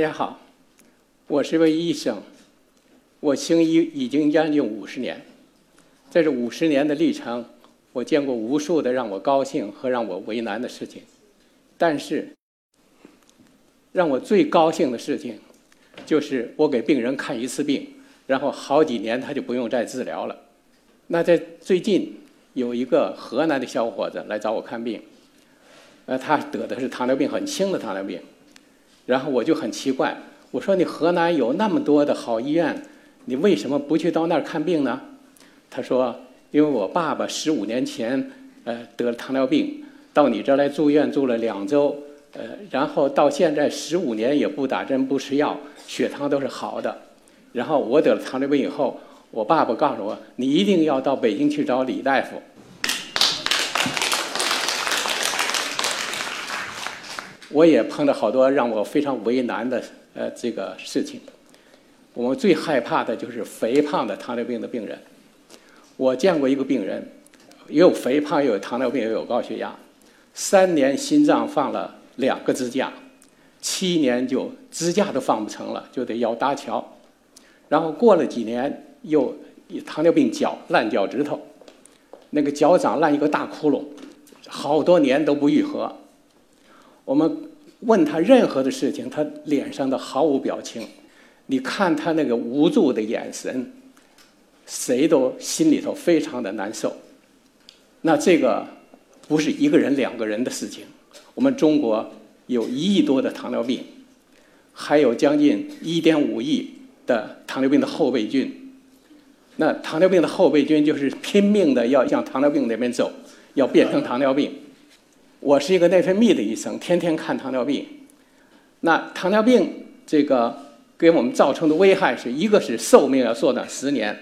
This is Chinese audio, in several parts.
大家好，我是位医生，我行医已经将近五十年，在这五十年的历程，我见过无数的让我高兴和让我为难的事情，但是让我最高兴的事情，就是我给病人看一次病，然后好几年他就不用再治疗了。那在最近有一个河南的小伙子来找我看病，呃，他得的是糖尿病，很轻的糖尿病。然后我就很奇怪，我说你河南有那么多的好医院，你为什么不去到那儿看病呢？他说，因为我爸爸十五年前呃得了糖尿病，到你这儿来住院住了两周，呃，然后到现在十五年也不打针不吃药，血糖都是好的。然后我得了糖尿病以后，我爸爸告诉我，你一定要到北京去找李大夫。我也碰到好多让我非常为难的呃这个事情。我们最害怕的就是肥胖的糖尿病的病人。我见过一个病人，又肥胖，又有糖尿病，又有高血压，三年心脏放了两个支架，七年就支架都放不成了，就得要搭桥。然后过了几年，又糖尿病脚烂脚趾头，那个脚掌烂一个大窟窿，好多年都不愈合。我们问他任何的事情，他脸上的毫无表情。你看他那个无助的眼神，谁都心里头非常的难受。那这个不是一个人、两个人的事情。我们中国有一亿多的糖尿病，还有将近一点五亿的糖尿病的后备军。那糖尿病的后备军就是拼命的要向糖尿病那边走，要变成糖尿病。我是一个内分泌的医生，天天看糖尿病。那糖尿病这个给我们造成的危害是一个是寿命要缩短十年，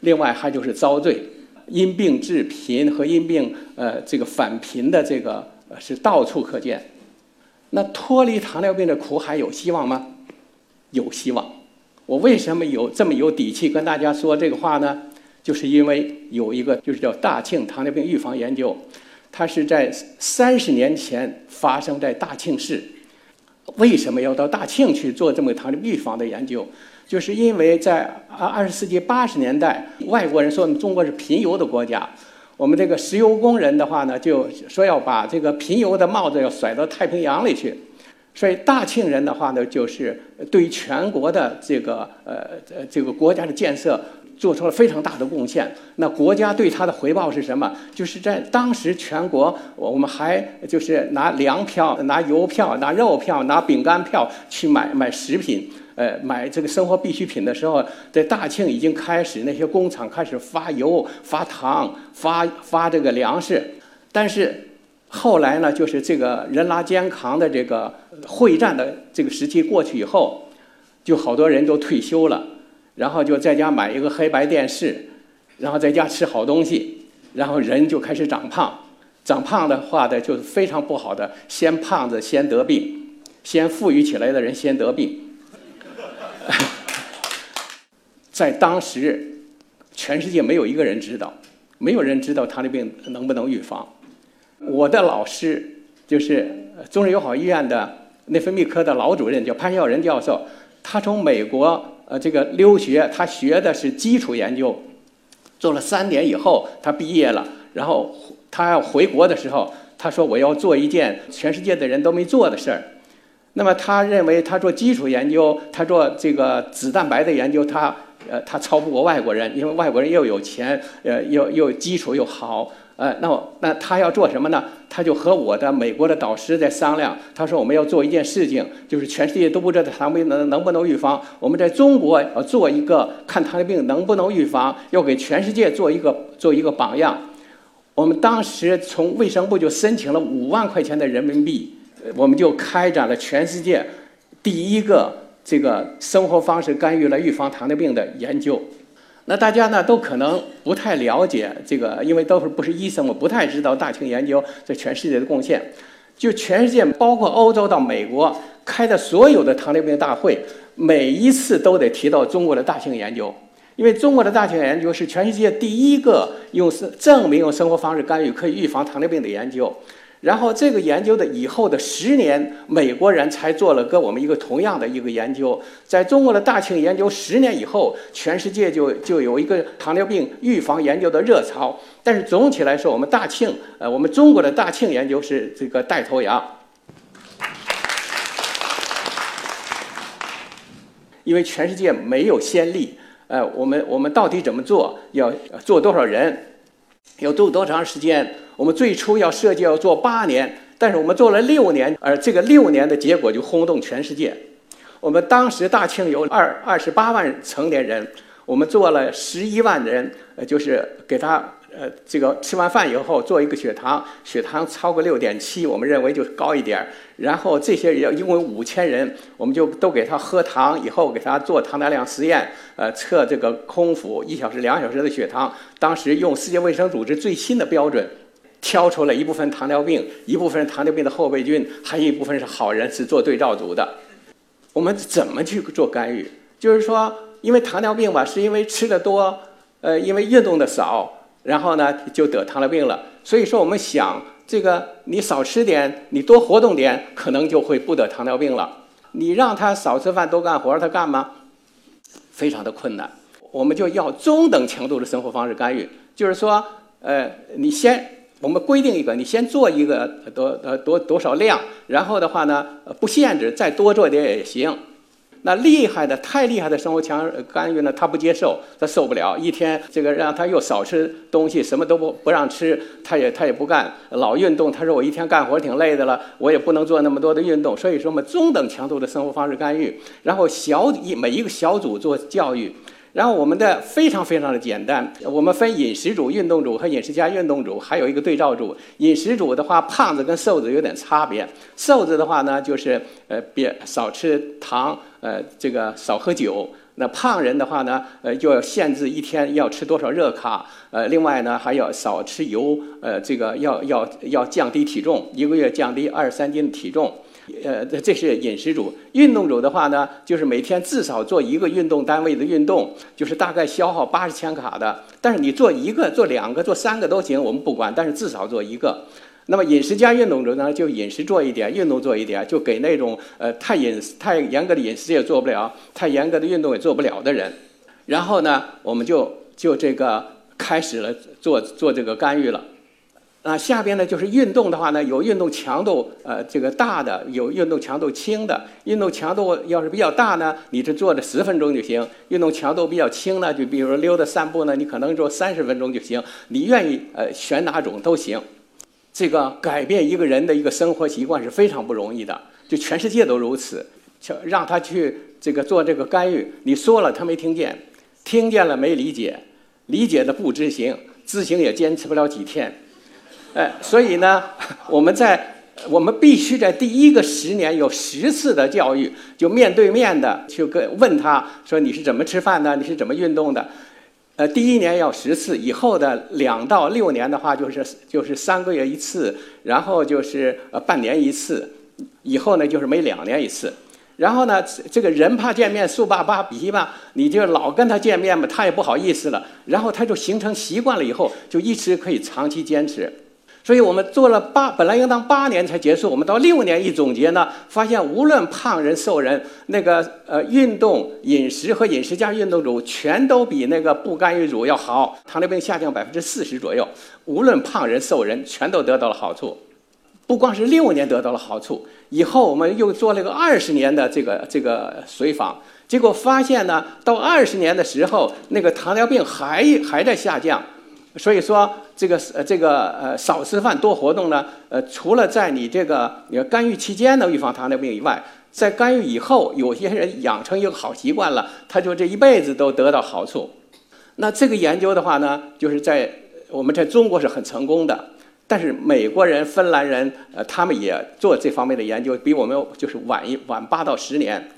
另外还就是遭罪，因病致贫和因病呃这个返贫的这个是到处可见。那脱离糖尿病的苦海有希望吗？有希望。我为什么有这么有底气跟大家说这个话呢？就是因为有一个就是叫大庆糖尿病预防研究。它是在三十年前发生在大庆市。为什么要到大庆去做这么糖尿病预防的研究？就是因为在二二十世纪八十年代，外国人说我们中国是贫油的国家，我们这个石油工人的话呢，就说要把这个贫油的帽子要甩到太平洋里去。所以大庆人的话呢，就是对全国的这个呃呃这个国家的建设。做出了非常大的贡献。那国家对他的回报是什么？就是在当时全国，我们还就是拿粮票、拿油票、拿肉票、拿饼干票去买买食品，呃，买这个生活必需品的时候，在大庆已经开始那些工厂开始发油、发糖、发发这个粮食。但是后来呢，就是这个人拉肩扛的这个会战的这个时期过去以后，就好多人都退休了。然后就在家买一个黑白电视，然后在家吃好东西，然后人就开始长胖。长胖的话的就是非常不好的，先胖子先得病，先富裕起来的人先得病。在当时，全世界没有一个人知道，没有人知道糖尿病能不能预防。我的老师就是中日友好医院的内分泌科的老主任，叫潘孝仁教授，他从美国。呃，这个留学，他学的是基础研究，做了三年以后，他毕业了。然后他要回国的时候，他说：“我要做一件全世界的人都没做的事儿。”那么他认为，他做基础研究，他做这个子蛋白的研究，他呃，他超不过外国人，因为外国人又有钱，呃，又又基础又好。呃，那我那他要做什么呢？他就和我的美国的导师在商量。他说我们要做一件事情，就是全世界都不知道糖尿病能能不能预防。我们在中国要做一个看糖尿病能不能预防，要给全世界做一个做一个榜样。我们当时从卫生部就申请了五万块钱的人民币，我们就开展了全世界第一个这个生活方式干预来预防糖尿病的研究。那大家呢都可能不太了解这个，因为都是不是医生，我不太知道大庆研究在全世界的贡献。就全世界，包括欧洲到美国开的所有的糖尿病大会，每一次都得提到中国的大庆研究，因为中国的大庆研究是全世界第一个用生证明用生活方式干预可以预防糖尿病的研究。然后这个研究的以后的十年，美国人才做了跟我们一个同样的一个研究。在中国的大庆研究十年以后，全世界就就有一个糖尿病预防研究的热潮。但是总体来说，我们大庆，呃，我们中国的大庆研究是这个带头羊。因为全世界没有先例，呃，我们我们到底怎么做？要做多少人？要做多长时间？我们最初要设计要做八年，但是我们做了六年，而这个六年的结果就轰动全世界。我们当时大庆有二二十八万成年人，我们做了十一万人，呃，就是给他。呃，这个吃完饭以后做一个血糖，血糖超过六点七，我们认为就是高一点儿。然后这些人一共五千人，我们就都给他喝糖，以后给他做糖耐量实验，呃，测这个空腹一小时、两小时的血糖。当时用世界卫生组织最新的标准，挑出了一部分糖尿病，一部分糖尿病的后备军，还有一部分是好人，是做对照组的。我们怎么去做干预？就是说，因为糖尿病吧，是因为吃的多，呃，因为运动的少。然后呢，就得糖尿病了。所以说，我们想这个，你少吃点，你多活动点，可能就会不得糖尿病了。你让他少吃饭多干活，他干吗？非常的困难。我们就要中等强度的生活方式干预，就是说，呃，你先我们规定一个，你先做一个多呃多多少量，然后的话呢，不限制，再多做点也行。那厉害的、太厉害的生活强干预呢？他不接受，他受不了。一天这个让他又少吃东西，什么都不不让吃，他也他也不干。老运动，他说我一天干活挺累的了，我也不能做那么多的运动。所以说，嘛中等强度的生活方式干预，然后小一每一个小组做教育。然后我们的非常非常的简单，我们分饮食组、运动组和饮食加运动组，还有一个对照组。饮食组的话，胖子跟瘦子有点差别。瘦子的话呢，就是呃别少吃糖，呃这个少喝酒。那胖人的话呢，呃就要限制一天要吃多少热卡，呃另外呢还要少吃油，呃这个要要要降低体重，一个月降低二三斤的体重。呃，这是饮食组。运动组的话呢，就是每天至少做一个运动单位的运动，就是大概消耗八十千卡的。但是你做一个、做两个、做三个都行，我们不管。但是至少做一个。那么饮食加运动组呢，就饮食做一点，运动做一点，就给那种呃太饮太严格的饮食也做不了，太严格的运动也做不了的人。然后呢，我们就就这个开始了做做这个干预了。那下边呢，就是运动的话呢，有运动强度呃这个大的，有运动强度轻的。运动强度要是比较大呢，你就做着十分钟就行；运动强度比较轻呢，就比如溜达散步呢，你可能做三十分钟就行。你愿意呃选哪种都行。这个改变一个人的一个生活习惯是非常不容易的，就全世界都如此。让他去这个做这个干预，你说了他没听见，听见了没理解，理解的不执行，执行也坚持不了几天。呃，所以呢，我们在我们必须在第一个十年有十次的教育，就面对面的去跟问他说你是怎么吃饭的，你是怎么运动的。呃，第一年要十次，以后的两到六年的话就是就是三个月一次，然后就是呃半年一次，以后呢就是每两年一次。然后呢，这个人怕见面，树怕扒皮吧，你就老跟他见面嘛，他也不好意思了。然后他就形成习惯了，以后就一直可以长期坚持。所以我们做了八，本来应当八年才结束，我们到六年一总结呢，发现无论胖人瘦人，那个呃运动饮食和饮食加运动组全都比那个不干预组要好，糖尿病下降百分之四十左右。无论胖人瘦人，全都得到了好处。不光是六年得到了好处，以后我们又做了个二十年的这个这个随访，结果发现呢，到二十年的时候，那个糖尿病还还在下降。所以说，这个呃，这个呃，少吃饭多活动呢，呃，除了在你这个你干预期间的预防糖尿病以外，在干预以后，有些人养成一个好习惯了，他就这一辈子都得到好处。那这个研究的话呢，就是在我们在中国是很成功的，但是美国人、芬兰人，呃，他们也做这方面的研究，比我们就是晚一晚八到十年。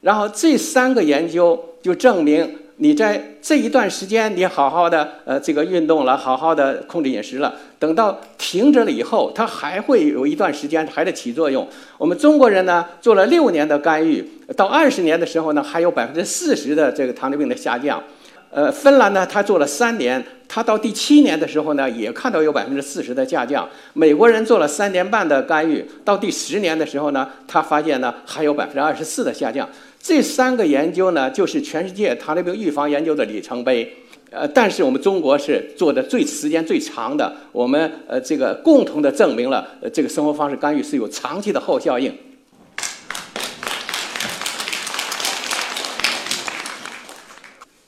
然后这三个研究就证明。你在这一段时间，你好好的呃这个运动了，好好的控制饮食了，等到停止了以后，它还会有一段时间还在起作用。我们中国人呢做了六年的干预，到二十年的时候呢，还有百分之四十的这个糖尿病的下降。呃，芬兰呢，他做了三年，他到第七年的时候呢，也看到有百分之四十的下降。美国人做了三年半的干预，到第十年的时候呢，他发现呢还有百分之二十四的下降。这三个研究呢，就是全世界糖尿病预防研究的里程碑。呃，但是我们中国是做的最时间最长的，我们呃这个共同的证明了呃这个生活方式干预是有长期的后效应。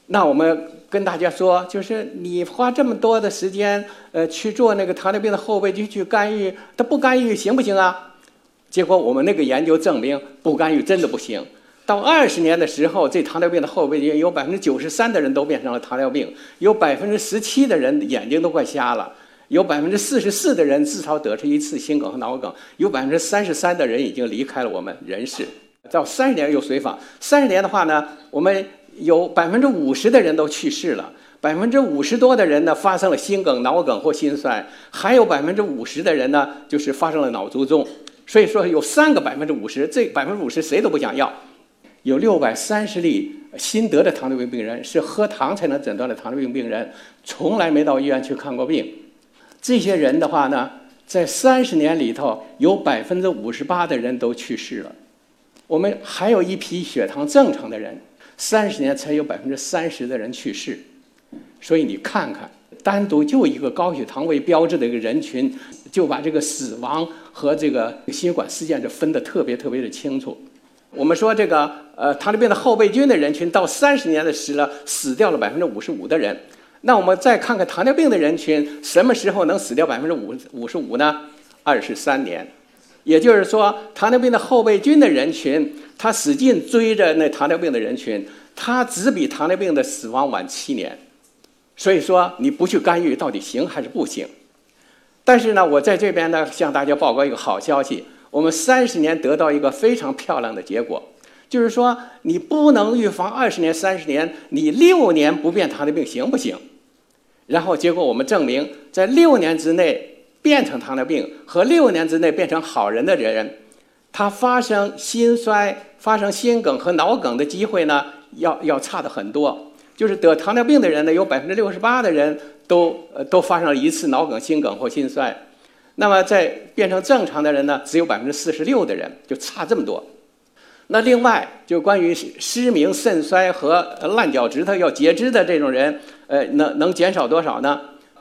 那我们跟大家说，就是你花这么多的时间，呃，去做那个糖尿病的后备，就去干预，它不干预行不行啊？结果我们那个研究证明，不干预真的不行。到二十年的时候，这糖尿病的后备军有百分之九十三的人都变成了糖尿病，有百分之十七的人眼睛都快瞎了，有百分之四十四的人至少得出一次心梗和脑梗，有百分之三十三的人已经离开了我们人世。到三十年有随访，三十年的话呢，我们。有百分之五十的人都去世了，百分之五十多的人呢发生了心梗、脑梗或心衰，还有百分之五十的人呢就是发生了脑卒中。所以说有三个百分之五十，这百分之五十谁都不想要。有六百三十例新得的糖尿病病人是喝糖才能诊断的糖尿病病人，从来没到医院去看过病。这些人的话呢，在三十年里头有百分之五十八的人都去世了。我们还有一批血糖正常的人。三十年才有百分之三十的人去世，所以你看看，单独就一个高血糖为标志的一个人群，就把这个死亡和这个心血管事件就分得特别特别的清楚。我们说这个呃糖尿病的后备军的人群到三十年的时了，死掉了百分之五十五的人。那我们再看看糖尿病的人群，什么时候能死掉百分之五五十五呢？二十三年。也就是说，糖尿病的后备军的人群，他使劲追着那糖尿病的人群，他只比糖尿病的死亡晚七年。所以说，你不去干预，到底行还是不行？但是呢，我在这边呢，向大家报告一个好消息：我们三十年得到一个非常漂亮的结果，就是说，你不能预防二十年、三十年，你六年不变糖尿病行不行？然后结果我们证明，在六年之内。变成糖尿病和六年之内变成好人的人，他发生心衰、发生心梗和脑梗的机会呢，要要差的很多。就是得糖尿病的人呢，有百分之六十八的人都呃都发生了一次脑梗、心梗或心衰。那么在变成正常的人呢，只有百分之四十六的人，就差这么多。那另外就关于失明、肾衰和烂脚趾头要截肢的这种人，呃，能能减少多少呢？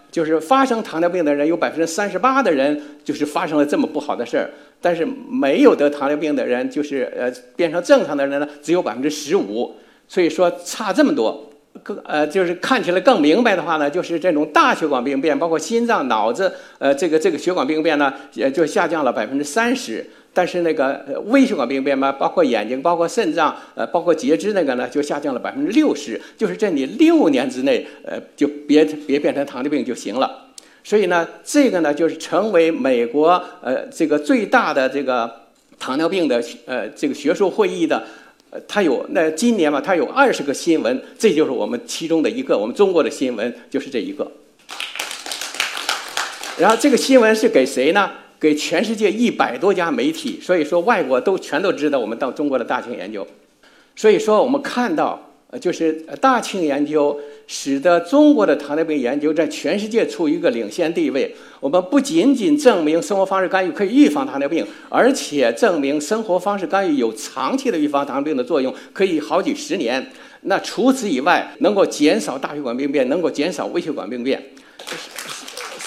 就是发生糖尿病的人有百分之三十八的人就是发生了这么不好的事儿，但是没有得糖尿病的人就是呃变成正常的人呢只有百分之十五，所以说差这么多，呃就是看起来更明白的话呢，就是这种大血管病变，包括心脏、脑子呃这个这个血管病变呢也就下降了百分之三十。但是那个微血管病变嘛，包括眼睛、包括肾脏、呃，包括截肢那个呢，就下降了百分之六十。就是在你六年之内，呃，就别别变成糖尿病就行了。所以呢，这个呢，就是成为美国呃这个最大的这个糖尿病的呃这个学术会议的，呃，它有那今年嘛，它有二十个新闻，这就是我们其中的一个，我们中国的新闻就是这一个。然后这个新闻是给谁呢？给全世界一百多家媒体，所以说外国都全都知道我们到中国的大型研究。所以说我们看到，呃，就是大庆研究使得中国的糖尿病研究在全世界处于一个领先地位。我们不仅仅证明生活方式干预可以预防糖尿病，而且证明生活方式干预有长期的预防糖尿病的作用，可以好几十年。那除此以外，能够减少大血管病变，能够减少微血管病变。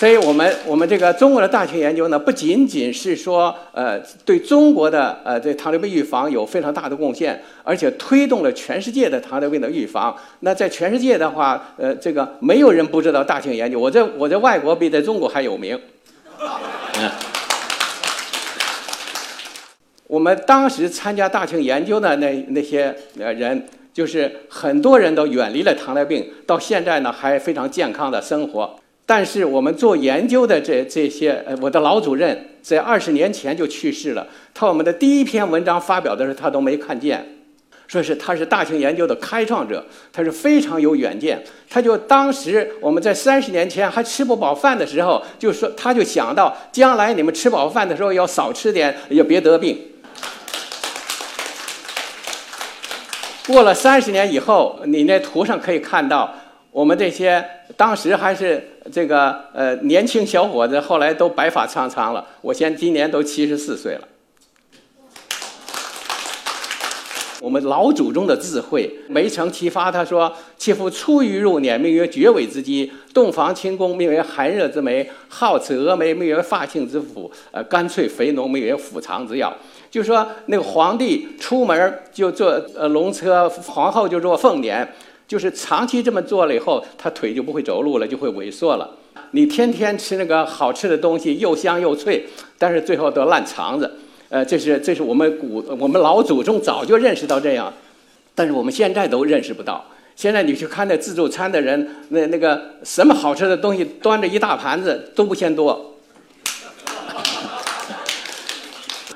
所以我们我们这个中国的大型研究呢，不仅仅是说呃对中国的呃这糖尿病预防有非常大的贡献，而且推动了全世界的糖尿病的预防。那在全世界的话，呃，这个没有人不知道大庆研究。我在我在外国比在中国还有名。我们当时参加大庆研究的那那些呃人，就是很多人都远离了糖尿病，到现在呢还非常健康的生活。但是我们做研究的这这些，呃，我的老主任在二十年前就去世了。他我们的第一篇文章发表的时候，他都没看见，说是他是大型研究的开创者，他是非常有远见。他就当时我们在三十年前还吃不饱饭的时候，就说他就想到将来你们吃饱饭的时候要少吃点，也别得病。过了三十年以后，你那图上可以看到。我们这些当时还是这个呃年轻小伙子，后来都白发苍苍了。我现今年都七十四岁了。我们老祖宗的智慧，梅城启发他说：“其夫出于入年，名曰绝尾之基；洞房清宫，名曰寒热之梅；好此峨眉，名曰发庆之府；呃，干脆肥浓，名曰腹肠之药。”就说那个皇帝出门就坐呃龙车，皇后就坐凤辇，就是长期这么做了以后，他腿就不会走路了，就会萎缩了。你天天吃那个好吃的东西，又香又脆，但是最后都烂肠子。呃，这是这是我们古我们老祖宗早就认识到这样，但是我们现在都认识不到。现在你去看那自助餐的人，那那个什么好吃的东西端着一大盘子都不嫌多。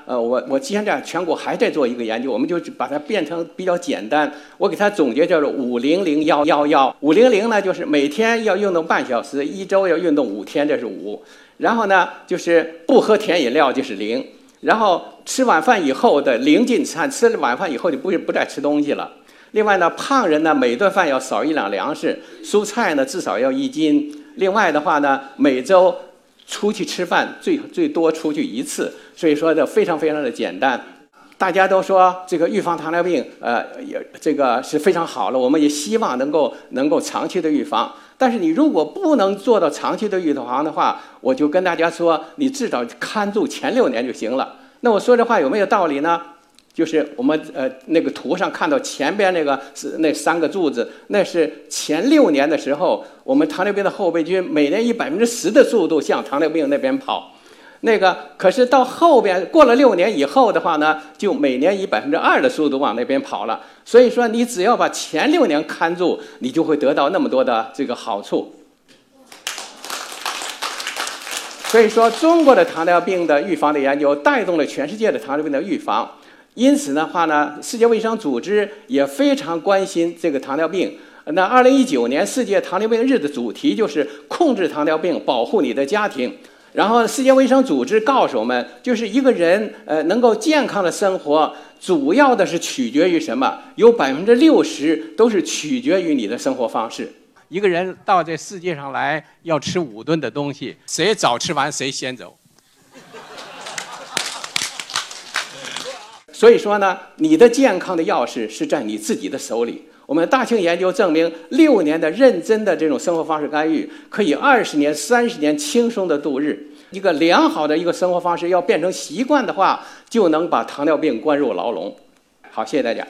呃，我我现在全国还在做一个研究，我们就把它变成比较简单。我给它总结叫做五零零幺幺幺。五零零呢，就是每天要运动半小时，一周要运动五天，这是五。然后呢，就是不喝甜饮料，就是零。然后吃晚饭以后的零进餐，吃了晚饭以后就不不再吃东西了。另外呢，胖人呢每顿饭要少一两粮食，蔬菜呢至少要一斤。另外的话呢，每周出去吃饭最最多出去一次。所以说这非常非常的简单。大家都说这个预防糖尿病，呃，也这个是非常好了。我们也希望能够能够长期的预防。但是你如果不能做到长期的预防的话，我就跟大家说，你至少看住前六年就行了。那我说这话有没有道理呢？就是我们呃那个图上看到前边那个是那三个柱子，那是前六年的时候，我们糖尿病的后备军每年以百分之十的速度向糖尿病那边跑。那个可是到后边过了六年以后的话呢，就每年以百分之二的速度往那边跑了。所以说，你只要把前六年看住，你就会得到那么多的这个好处。所以说，中国的糖尿病的预防的研究带动了全世界的糖尿病的预防。因此的话呢，世界卫生组织也非常关心这个糖尿病。那二零一九年世界糖尿病日的主题就是控制糖尿病，保护你的家庭。然后，世界卫生组织告诉我们，就是一个人呃能够健康的生活，主要的是取决于什么？有百分之六十都是取决于你的生活方式。一个人到这世界上来要吃五顿的东西，谁早吃完谁先走。所以说呢，你的健康的钥匙是在你自己的手里。我们大庆研究证明，六年的认真的这种生活方式干预，可以二十年、三十年轻松的度日。一个良好的一个生活方式要变成习惯的话，就能把糖尿病关入牢笼。好，谢谢大家。